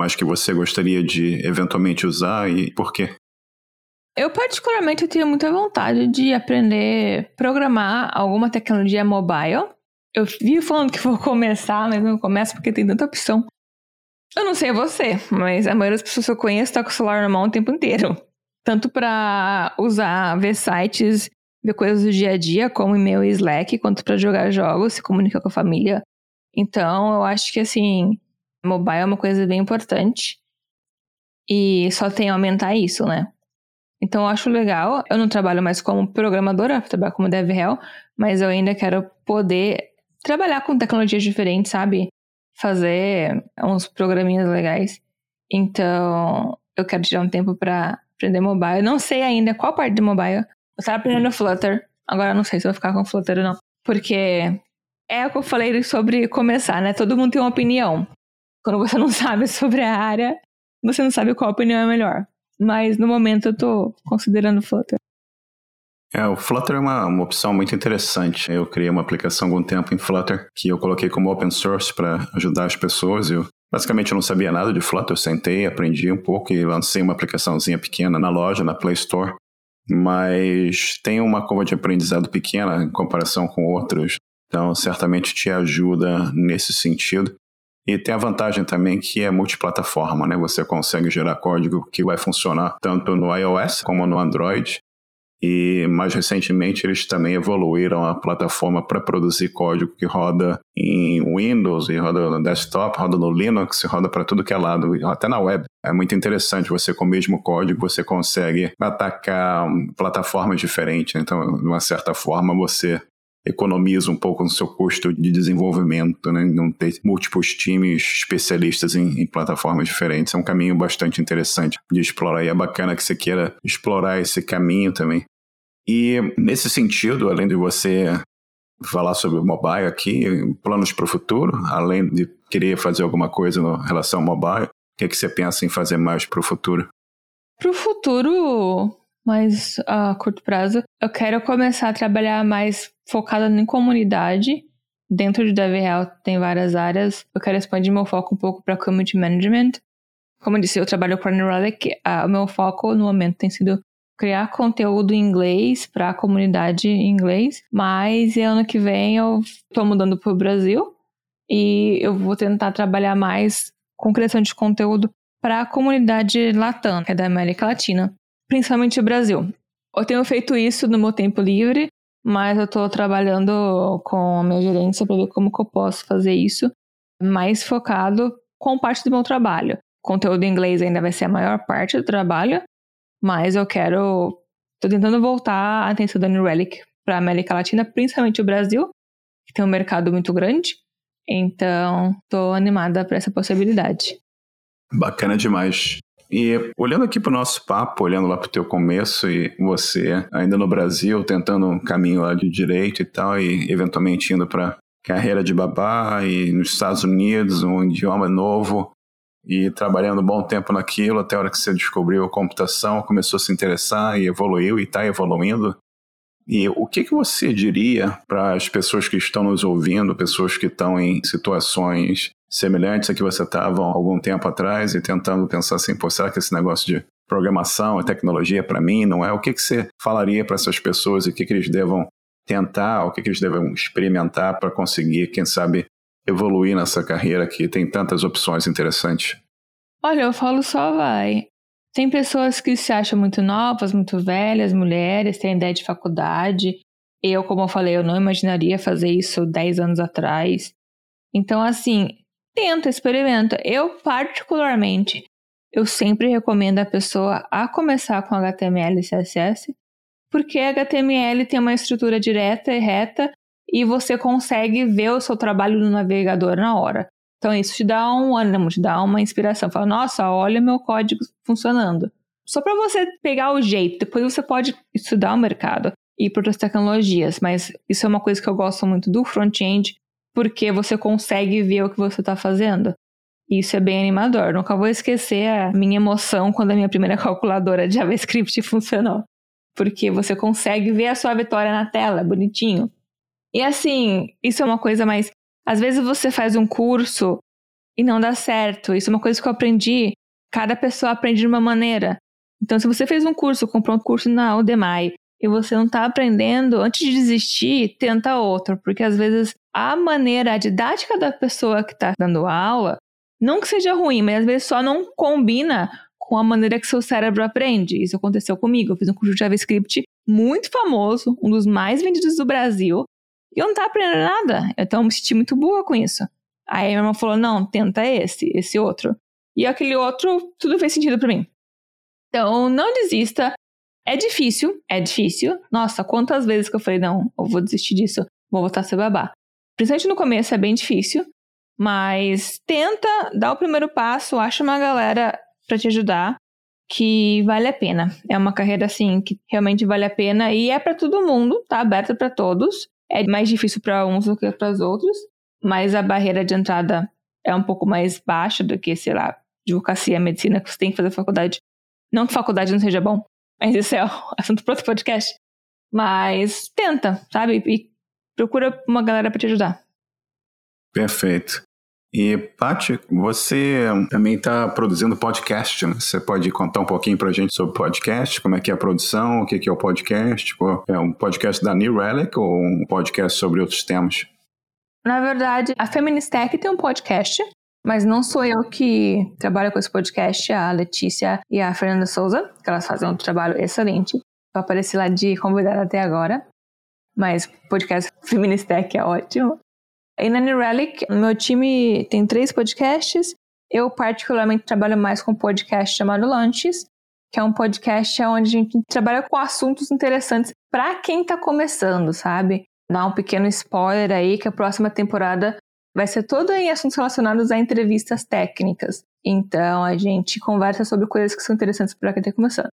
mas que você gostaria de eventualmente usar e por quê? Eu, particularmente, tenho muita vontade de aprender a programar alguma tecnologia mobile. Eu vi falando que vou (laughs) começar, mas não começo porque tem tanta opção. Eu não sei você, mas a maioria das pessoas que eu conheço tá com o celular na mão o tempo inteiro. Tanto para usar, ver sites, ver coisas do dia a dia, como e-mail e Slack, quanto para jogar jogos, se comunicar com a família. Então, eu acho que, assim, mobile é uma coisa bem importante. E só tem a aumentar isso, né? Então eu acho legal. Eu não trabalho mais como programadora, eu trabalho como DevRel, mas eu ainda quero poder trabalhar com tecnologias diferentes, sabe? Fazer uns programinhas legais. Então eu quero tirar um tempo para aprender mobile. Eu não sei ainda qual parte de mobile. Eu tava aprendendo Flutter. Agora eu não sei se vou ficar com Flutter ou não. Porque é o que eu falei sobre começar, né? Todo mundo tem uma opinião. Quando você não (laughs) sabe sobre a área, você não sabe qual opinião é melhor. Mas no momento eu tô considerando Flutter. É, o Flutter é uma, uma opção muito interessante. Eu criei uma aplicação há algum tempo em Flutter que eu coloquei como open source para ajudar as pessoas. Eu basicamente não sabia nada de Flutter, eu sentei, aprendi um pouco e lancei uma aplicaçãozinha pequena na loja, na Play Store. Mas tem uma curva de aprendizado pequena em comparação com outros, então certamente te ajuda nesse sentido. E tem a vantagem também que é multiplataforma, né? Você consegue gerar código que vai funcionar tanto no iOS como no Android. E mais recentemente eles também evoluíram a plataforma para produzir código que roda em Windows, e roda no desktop, roda no Linux, roda para tudo que é lado, até na web. É muito interessante, você com o mesmo código você consegue atacar plataformas diferentes. Então, de uma certa forma, você economiza um pouco no seu custo de desenvolvimento, né? não ter múltiplos times especialistas em, em, plataformas diferentes. É um caminho bastante interessante de explorar e é bacana que você queira explorar esse caminho também. E nesse sentido, além de você falar sobre o mobile aqui, planos para o futuro, além de querer fazer alguma coisa em relação ao mobile, o que, é que você pensa em fazer mais para o futuro? Para o futuro, mais a curto prazo, eu quero começar a trabalhar mais focada em comunidade. Dentro de DevRel tem várias áreas. Eu quero expandir meu foco um pouco para community management. Como eu disse, eu trabalho com a New Relic. o meu foco no momento tem sido criar conteúdo em inglês para a comunidade em inglês, mas ano que vem eu estou mudando para o Brasil e eu vou tentar trabalhar mais com criação de conteúdo para a comunidade latam, que é da América Latina principalmente o Brasil. Eu tenho feito isso no meu tempo livre, mas eu estou trabalhando com a minha gerência para ver como que eu posso fazer isso mais focado com parte do meu trabalho. O conteúdo em inglês ainda vai ser a maior parte do trabalho, mas eu quero. Estou tentando voltar a atenção da New Relic para a América Latina, principalmente o Brasil, que tem um mercado muito grande. Então, estou animada para essa possibilidade. Bacana demais. E olhando aqui para o nosso papo, olhando lá para o teu começo e você ainda no Brasil, tentando um caminho lá de direito e tal, e eventualmente indo para carreira de babá e nos Estados Unidos, um idioma novo, e trabalhando um bom tempo naquilo, até a hora que você descobriu a computação, começou a se interessar e evoluiu e está evoluindo. E o que, que você diria para as pessoas que estão nos ouvindo, pessoas que estão em situações semelhantes a que você estava algum tempo atrás e tentando pensar assim, pô, será que esse negócio de programação e tecnologia para mim não é? O que, que você falaria para essas pessoas e o que, que eles devam tentar, o que, que eles devem experimentar para conseguir, quem sabe, evoluir nessa carreira que tem tantas opções interessantes? Olha, eu falo só vai. Tem pessoas que se acham muito novas, muito velhas, mulheres, têm ideia de faculdade. Eu, como eu falei, eu não imaginaria fazer isso 10 anos atrás. Então, assim, Tenta, experimenta. Eu, particularmente, eu sempre recomendo a pessoa a começar com HTML e CSS, porque HTML tem uma estrutura direta e reta e você consegue ver o seu trabalho no navegador na hora. Então isso te dá um ânimo, te dá uma inspiração. Fala, nossa, olha meu código funcionando. Só para você pegar o jeito, depois você pode estudar o mercado e ir para outras tecnologias, mas isso é uma coisa que eu gosto muito do front-end, porque você consegue ver o que você está fazendo. Isso é bem animador. Nunca vou esquecer a minha emoção quando a minha primeira (laughs) calculadora de JavaScript funcionou. Porque você consegue ver a sua vitória na tela, bonitinho. E assim, isso é uma coisa mais. Às vezes você faz um curso e não dá certo. Isso é uma coisa que eu aprendi. Cada pessoa aprende de uma maneira. Então, se você fez um curso, comprou um curso na Udemy e você não está aprendendo, antes de desistir, tenta outro, porque às vezes a maneira, a didática da pessoa que está dando aula, não que seja ruim, mas às vezes só não combina com a maneira que seu cérebro aprende. Isso aconteceu comigo. Eu fiz um curso de JavaScript muito famoso, um dos mais vendidos do Brasil, e eu não estava aprendendo nada. Então eu me senti muito boa com isso. Aí minha irmã falou: não, tenta esse, esse outro. E aquele outro, tudo fez sentido para mim. Então, não desista. É difícil, é difícil. Nossa, quantas vezes que eu falei, não, eu vou desistir disso, vou voltar a ser babá. Principalmente no começo é bem difícil, mas tenta dar o primeiro passo, acha uma galera para te ajudar que vale a pena. É uma carreira assim que realmente vale a pena e é para todo mundo, tá aberta para todos. É mais difícil para uns do que para os outros, mas a barreira de entrada é um pouco mais baixa do que, sei lá, advocacia, medicina, que você tem que fazer faculdade. Não que faculdade não seja bom, mas isso é (laughs) assunto para outro podcast. Mas tenta, sabe? E procura uma galera para te ajudar. Perfeito. E, Paty, você também está produzindo podcast, né? Você pode contar um pouquinho para a gente sobre podcast, como é que é a produção, o que é o podcast? É um podcast da New Relic ou um podcast sobre outros temas? Na verdade, a Feministech tem um podcast, mas não sou eu que trabalho com esse podcast, a Letícia e a Fernanda Souza, que elas fazem um trabalho excelente. Eu apareci lá de convidada até agora, mas podcast (laughs) Feministech é ótimo. E na New Relic, meu time tem três podcasts. Eu, particularmente, trabalho mais com um podcast chamado Lunches, que é um podcast onde a gente trabalha com assuntos interessantes para quem está começando, sabe? Dá um pequeno spoiler aí que a próxima temporada vai ser toda em assuntos relacionados a entrevistas técnicas. Então a gente conversa sobre coisas que são interessantes para quem está começando.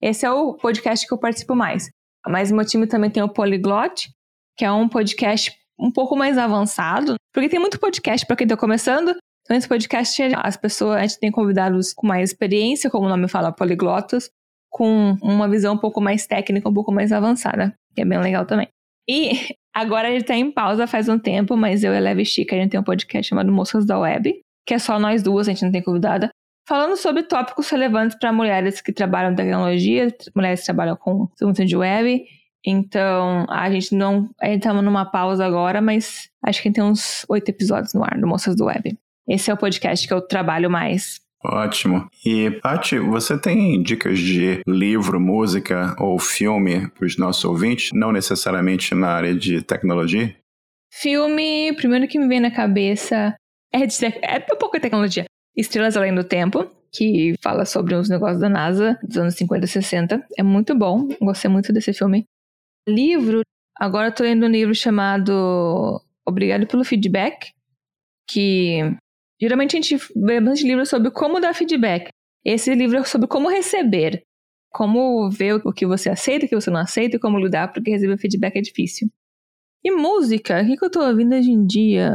Esse é o podcast que eu participo mais. Mas meu time também tem o Polyglot, que é um podcast um pouco mais avançado, porque tem muito podcast para quem está começando. Então, esse podcast, as pessoas, a gente tem convidados com mais experiência, como o nome fala, poliglotas, com uma visão um pouco mais técnica, um pouco mais avançada, que é bem legal também. E agora a gente tá em pausa faz um tempo, mas eu e a Leve Chica, a gente tem um podcast chamado Moças da Web, que é só nós duas, a gente não tem convidada, falando sobre tópicos relevantes para mulheres que trabalham em tecnologia, mulheres que trabalham com soluções de web então, a gente não. A gente numa pausa agora, mas acho que tem uns oito episódios no ar do Moças do Web. Esse é o podcast que eu trabalho mais. Ótimo. E, Paty, você tem dicas de livro, música ou filme para os nossos ouvintes, não necessariamente na área de tecnologia? Filme, primeiro que me vem na cabeça é, de, é um pouco de tecnologia. Estrelas Além do Tempo, que fala sobre uns negócios da NASA dos anos 50 e 60. É muito bom, gostei muito desse filme. Livro, agora tô lendo um livro chamado Obrigado pelo Feedback, que geralmente a gente vê bastante livros sobre como dar feedback. Esse livro é sobre como receber, como ver o que você aceita, o que você não aceita e como lidar, porque receber feedback é difícil. E música, o que, eu tô ouvindo hoje em dia?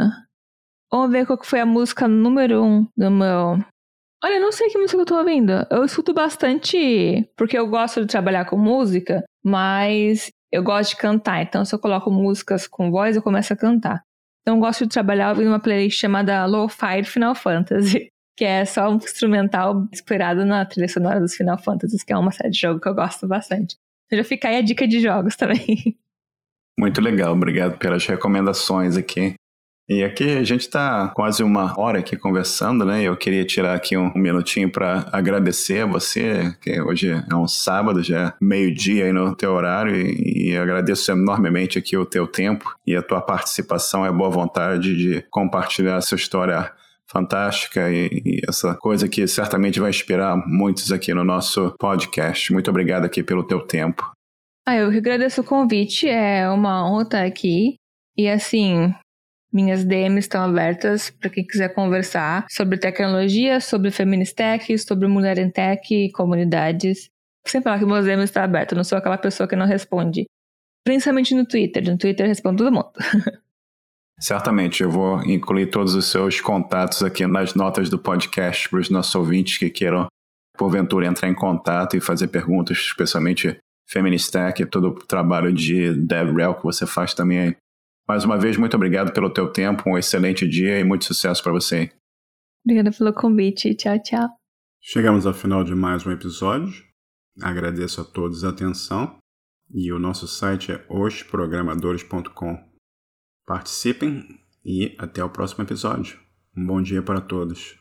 Vamos ver qual foi a música número um do meu. Olha, eu não sei que música eu tô ouvindo. Eu escuto bastante porque eu gosto de trabalhar com música, mas eu gosto de cantar, então se eu coloco músicas com voz, eu começo a cantar. Então gosto de trabalhar ouvindo uma playlist chamada Lo-Fi Final Fantasy, (laughs) que é só um instrumental inspirado na trilha sonora dos Final Fantasy, que é uma série de jogos que eu gosto bastante. Então já fica aí a dica de jogos também. (laughs) Muito legal, obrigado pelas recomendações aqui. E aqui a gente está quase uma hora aqui conversando, né? Eu queria tirar aqui um, minutinho para agradecer a você, que hoje é um sábado, já é meio-dia aí no teu horário, e, e, agradeço enormemente aqui o teu tempo e a tua participação e a boa vontade de compartilhar essa história fantástica e, e, essa coisa que certamente vai inspirar muitos aqui no nosso podcast. Muito obrigado aqui pelo teu tempo. Ah, eu agradeço o convite, é uma honra estar aqui. E assim, minhas DMs estão abertas para quem quiser conversar sobre tecnologia, sobre Feministech, sobre Mulher em Tech e comunidades. Sempre falar que meus DMs estão abertos, não sou aquela pessoa que não responde. Principalmente no Twitter. No Twitter eu respondo todo mundo. (laughs) Certamente, eu vou incluir todos os seus contatos aqui nas notas do podcast para os nossos ouvintes que queiram, porventura, entrar em contato e fazer perguntas, especialmente Feministech todo o trabalho de DevRel que você faz também mais uma vez, muito obrigado pelo teu tempo, um excelente dia e muito sucesso para você. Obrigada pelo convite. Tchau, tchau. Chegamos ao final de mais um episódio. Agradeço a todos a atenção e o nosso site é hosprogramadores.com. Participem e até o próximo episódio. Um bom dia para todos.